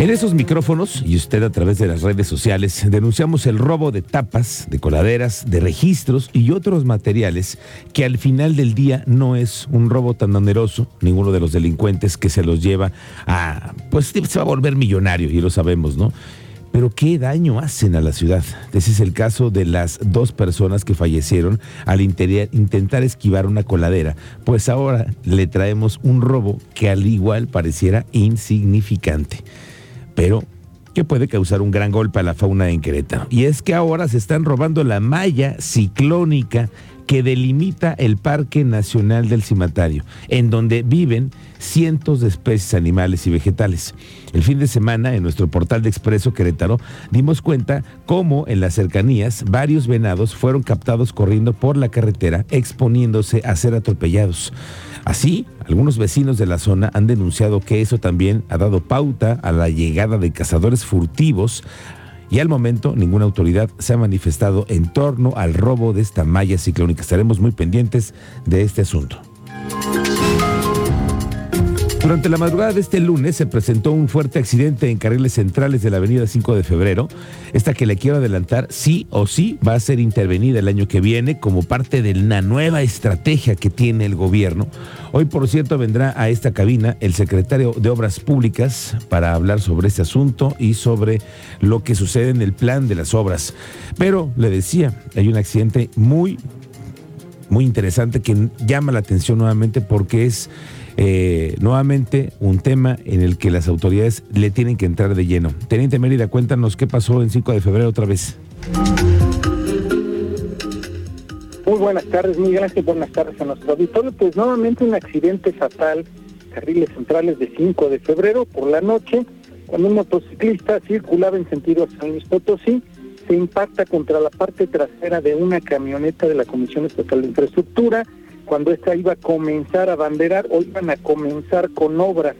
En esos micrófonos, y usted a través de las redes sociales, denunciamos el robo de tapas, de coladeras, de registros y otros materiales que al final del día no es un robo tan oneroso, ninguno de los delincuentes que se los lleva a, pues se va a volver millonario, y lo sabemos, ¿no? Pero qué daño hacen a la ciudad. Ese es el caso de las dos personas que fallecieron al intentar esquivar una coladera. Pues ahora le traemos un robo que al igual pareciera insignificante pero que puede causar un gran golpe a la fauna en Querétaro. Y es que ahora se están robando la malla ciclónica que delimita el Parque Nacional del Cimatario, en donde viven cientos de especies animales y vegetales. El fin de semana, en nuestro portal de Expreso Querétaro, dimos cuenta cómo en las cercanías varios venados fueron captados corriendo por la carretera, exponiéndose a ser atropellados. Así, algunos vecinos de la zona han denunciado que eso también ha dado pauta a la llegada de cazadores furtivos y al momento ninguna autoridad se ha manifestado en torno al robo de esta malla ciclónica. Estaremos muy pendientes de este asunto. Durante la madrugada de este lunes se presentó un fuerte accidente en carriles centrales de la avenida 5 de febrero. Esta que le quiero adelantar, sí o sí, va a ser intervenida el año que viene como parte de la nueva estrategia que tiene el gobierno. Hoy, por cierto, vendrá a esta cabina el secretario de Obras Públicas para hablar sobre este asunto y sobre lo que sucede en el plan de las obras. Pero, le decía, hay un accidente muy, muy interesante que llama la atención nuevamente porque es eh, nuevamente un tema en el que las autoridades le tienen que entrar de lleno. Teniente Mérida, cuéntanos qué pasó en 5 de febrero otra vez. Muy buenas tardes, Miguel Ángel, buenas tardes a nuestro auditorio. Pues nuevamente un accidente fatal, carriles centrales de 5 de febrero por la noche, cuando un motociclista circulaba en sentido a San Luis Potosí, se impacta contra la parte trasera de una camioneta de la Comisión Estatal de Infraestructura, cuando esta iba a comenzar a banderar o iban a comenzar con obras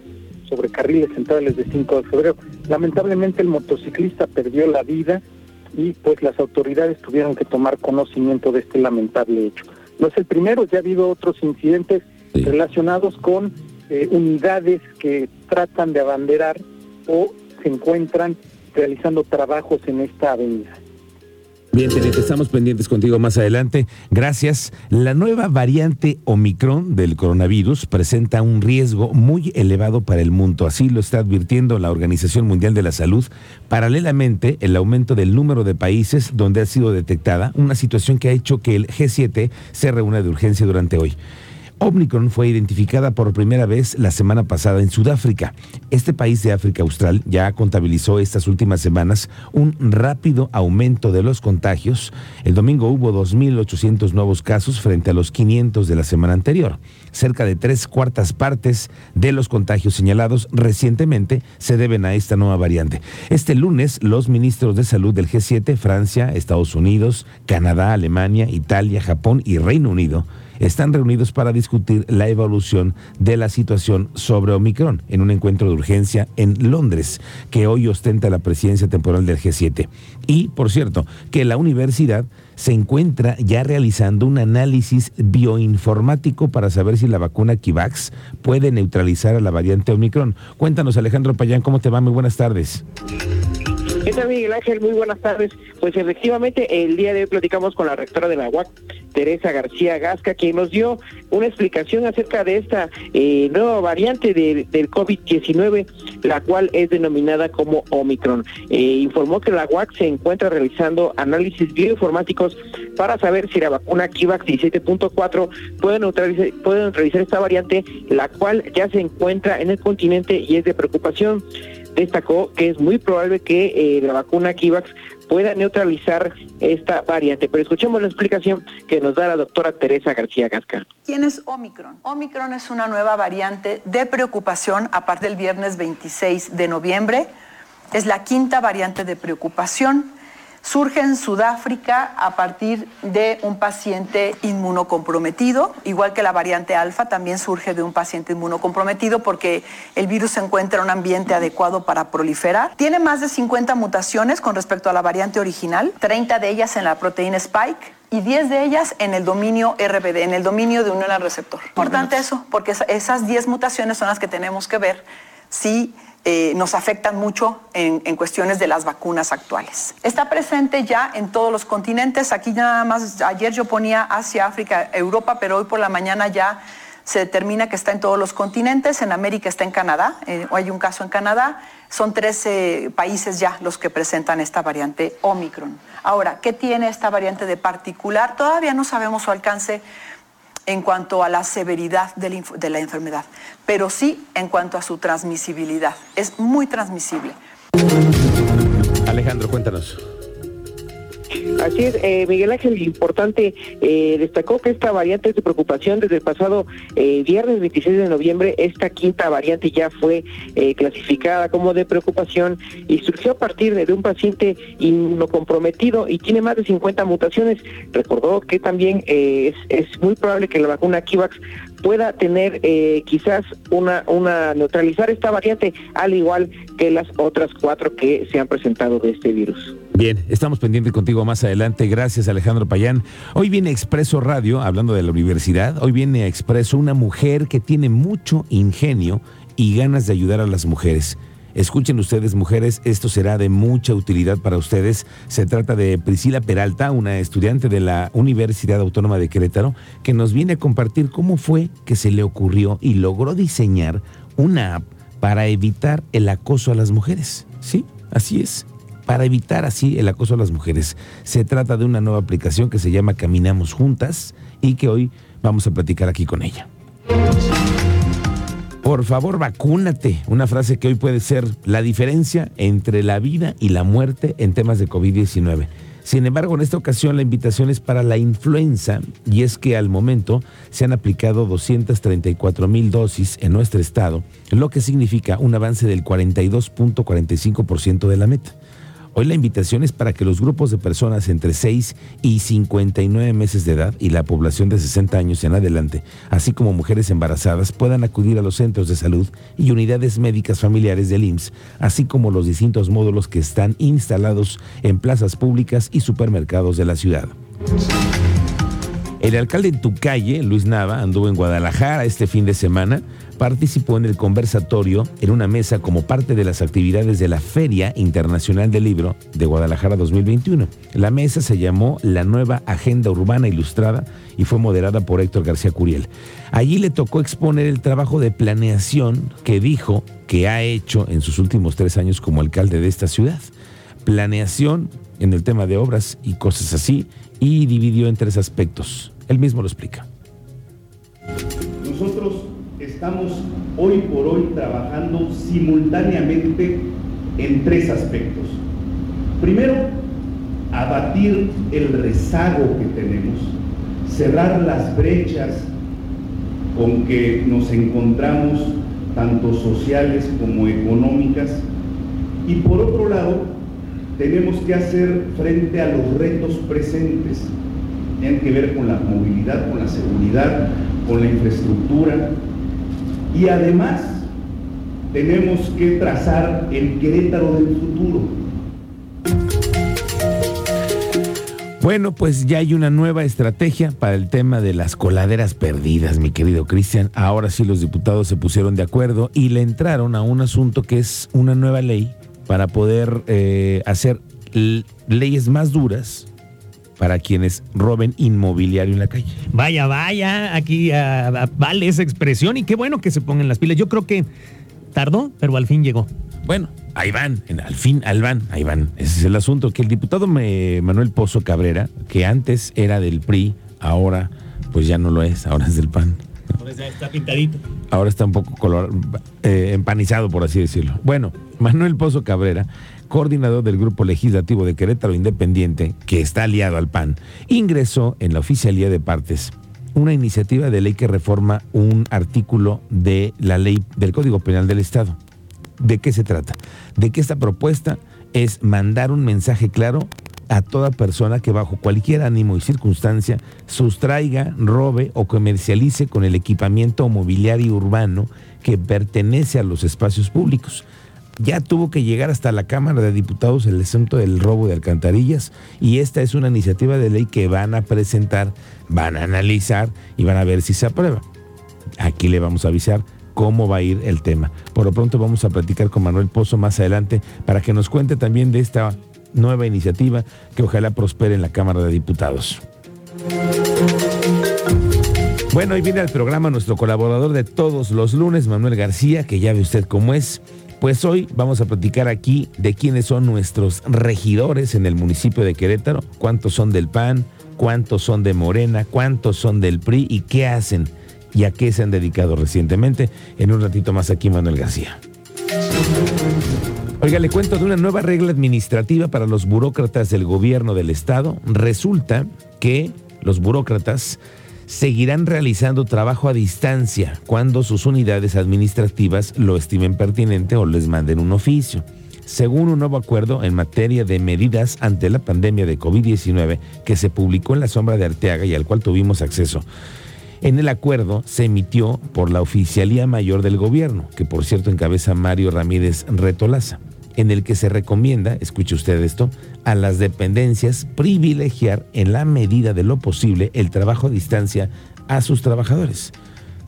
sobre carriles centrales de 5 de febrero. Lamentablemente el motociclista perdió la vida y pues las autoridades tuvieron que tomar conocimiento de este lamentable hecho. No es el primero, ya ha habido otros incidentes relacionados con eh, unidades que tratan de abanderar o se encuentran realizando trabajos en esta avenida. Bien, Teniente, estamos pendientes contigo más adelante. Gracias. La nueva variante Omicron del coronavirus presenta un riesgo muy elevado para el mundo. Así lo está advirtiendo la Organización Mundial de la Salud. Paralelamente, el aumento del número de países donde ha sido detectada, una situación que ha hecho que el G7 se reúna de urgencia durante hoy. Omicron fue identificada por primera vez la semana pasada en Sudáfrica. Este país de África Austral ya contabilizó estas últimas semanas un rápido aumento de los contagios. El domingo hubo 2.800 nuevos casos frente a los 500 de la semana anterior. Cerca de tres cuartas partes de los contagios señalados recientemente se deben a esta nueva variante. Este lunes, los ministros de salud del G7, Francia, Estados Unidos, Canadá, Alemania, Italia, Japón y Reino Unido, están reunidos para discutir la evolución de la situación sobre Omicron en un encuentro de urgencia en Londres, que hoy ostenta la presidencia temporal del G7. Y, por cierto, que la universidad se encuentra ya realizando un análisis bioinformático para saber si la vacuna Kivax puede neutralizar a la variante Omicron. Cuéntanos, Alejandro Payán, ¿cómo te va? Muy buenas tardes. ¿Qué tal, Miguel Ángel? Muy buenas tardes. Pues efectivamente, el día de hoy platicamos con la rectora de la UAC, Teresa García Gasca, quien nos dio una explicación acerca de esta eh, nueva variante del COVID-19, la cual es denominada como Omicron. Eh, informó que la UAC se encuentra realizando análisis bioinformáticos para saber si la vacuna Kivax 17.4 puede puede neutralizar esta variante, la cual ya se encuentra en el continente y es de preocupación destacó que es muy probable que eh, la vacuna Kivax pueda neutralizar esta variante. Pero escuchemos la explicación que nos da la doctora Teresa García Gasca. ¿Quién es Omicron? Omicron es una nueva variante de preocupación a partir del viernes 26 de noviembre. Es la quinta variante de preocupación surge en Sudáfrica a partir de un paciente inmunocomprometido, igual que la variante alfa también surge de un paciente inmunocomprometido porque el virus se encuentra en un ambiente adecuado para proliferar. Tiene más de 50 mutaciones con respecto a la variante original, 30 de ellas en la proteína spike y 10 de ellas en el dominio RBD, en el dominio de unión al receptor. Importante eso, porque esas 10 mutaciones son las que tenemos que ver si eh, nos afectan mucho en, en, cuestiones de las vacunas actuales. Está presente ya en todos los continentes. Aquí nada más, ayer yo ponía Asia, África, Europa, pero hoy por la mañana ya se determina que está en todos los continentes. En América está en Canadá, eh, hay un caso en Canadá. Son 13 países ya los que presentan esta variante Omicron. Ahora, ¿qué tiene esta variante de particular? Todavía no sabemos su alcance en cuanto a la severidad de la, enfermedad, pero sí en cuanto a su transmisibilidad. Es muy transmisible. Alejandro, cuéntanos. Así es, eh, Miguel Ángel, importante, eh, destacó que esta variante es de preocupación desde el pasado eh, viernes 26 de noviembre. Esta quinta variante ya fue clasificada como de preocupación y surgió a partir de, un paciente inmunocomprometido y tiene más de 50 mutaciones. Recordó que también es, muy probable que la vacuna Kivax pueda tener quizás una, una neutralizar esta variante al igual que las otras cuatro que se han presentado de este virus. Bien, estamos pendientes contigo más. Gracias, Alejandro Payán. Hoy viene Expreso Radio, hablando de la universidad. Hoy viene Expreso una mujer que tiene mucho ingenio y ganas de ayudar a las mujeres. Escuchen ustedes, mujeres, esto será de mucha utilidad para ustedes. Se trata de Priscila Peralta, una estudiante de la Universidad Autónoma de Querétaro, que nos viene a compartir cómo fue que se le ocurrió y logró diseñar una app para evitar el acoso a las mujeres. Sí, así es para evitar así el acoso a las mujeres. Se trata de una nueva aplicación que se llama Caminamos Juntas y que hoy vamos a platicar aquí con ella. Por favor, vacúnate. Una frase que hoy puede ser la diferencia entre la vida y la muerte en temas de COVID-19. Sin embargo, en esta ocasión la invitación es para la influenza y es que al momento se han aplicado 234 mil dosis en nuestro estado, lo que significa un avance del 42.45% de la meta. Hoy la invitación es para que los grupos de personas entre 6 y 59 meses de edad y la población de 60 años en adelante, así como mujeres embarazadas, puedan acudir a los centros de salud y unidades médicas familiares del IMSS, así como los distintos módulos que están instalados en plazas públicas y supermercados de la ciudad. El alcalde en tu calle, Luis Nava, anduvo en Guadalajara este fin de semana participó en el conversatorio en una mesa como parte de las actividades de la Feria Internacional del Libro de Guadalajara 2021. La mesa se llamó La Nueva Agenda Urbana Ilustrada y fue moderada por Héctor García Curiel. Allí le tocó exponer el trabajo de planeación que dijo que ha hecho en sus últimos tres años como alcalde de esta ciudad. Planeación en el tema de obras y cosas así y dividió en tres aspectos. Él mismo lo explica. Nosotros estamos hoy por hoy trabajando simultáneamente en tres aspectos. Primero, abatir el rezago que tenemos, cerrar las brechas con que nos encontramos, tanto sociales como económicas, y por otro lado, tenemos que hacer frente a los retos presentes, tienen que ver con la movilidad, con la seguridad, con la infraestructura, y además tenemos que trazar el Querétaro del futuro. Bueno, pues ya hay una nueva estrategia para el tema de las coladeras perdidas, mi querido Cristian. Ahora sí los diputados se pusieron de acuerdo y le entraron a un asunto que es una nueva ley para poder eh, hacer leyes más duras para quienes roben inmobiliario en la calle. Vaya, vaya, aquí ah, vale esa expresión y qué bueno que se pongan las pilas. Yo creo que tardó, pero al fin llegó. Bueno, ahí van, al fin, al van, ahí van. Ese es el asunto, que el diputado Manuel Pozo Cabrera, que antes era del PRI, ahora pues ya no lo es, ahora es del PAN. Ahora está pintadito. Ahora está un poco color, eh, empanizado, por así decirlo. Bueno, Manuel Pozo Cabrera coordinador del Grupo Legislativo de Querétaro Independiente, que está aliado al PAN, ingresó en la Oficialía de Partes una iniciativa de ley que reforma un artículo de la ley del Código Penal del Estado. ¿De qué se trata? De que esta propuesta es mandar un mensaje claro a toda persona que bajo cualquier ánimo y circunstancia sustraiga, robe o comercialice con el equipamiento mobiliario urbano que pertenece a los espacios públicos ya tuvo que llegar hasta la Cámara de Diputados el asunto del robo de alcantarillas y esta es una iniciativa de ley que van a presentar, van a analizar y van a ver si se aprueba. Aquí le vamos a avisar cómo va a ir el tema. Por lo pronto vamos a platicar con Manuel Pozo más adelante para que nos cuente también de esta nueva iniciativa que ojalá prospere en la Cámara de Diputados. Bueno, hoy viene al programa nuestro colaborador de todos los lunes, Manuel García, que ya ve usted cómo es. Pues hoy vamos a platicar aquí de quiénes son nuestros regidores en el municipio de Querétaro, cuántos son del PAN, cuántos son de Morena, cuántos son del PRI y qué hacen y a qué se han dedicado recientemente. En un ratito más aquí, Manuel García. Oiga, le cuento de una nueva regla administrativa para los burócratas del gobierno del estado. Resulta que los burócratas seguirán realizando trabajo a distancia cuando sus unidades administrativas lo estimen pertinente o les manden un oficio. Según un nuevo acuerdo en materia de medidas ante la pandemia de COVID-19 que se publicó en la sombra de Arteaga y al cual tuvimos acceso. En el acuerdo se emitió por la Oficialía Mayor del Gobierno, que por cierto encabeza Mario Ramírez Retolaza en el que se recomienda, escuche usted esto, a las dependencias privilegiar en la medida de lo posible el trabajo a distancia a sus trabajadores.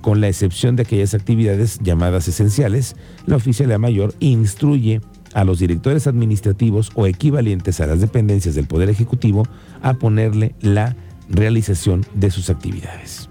Con la excepción de aquellas actividades llamadas esenciales, la oficialía mayor instruye a los directores administrativos o equivalentes a las dependencias del Poder Ejecutivo a ponerle la realización de sus actividades.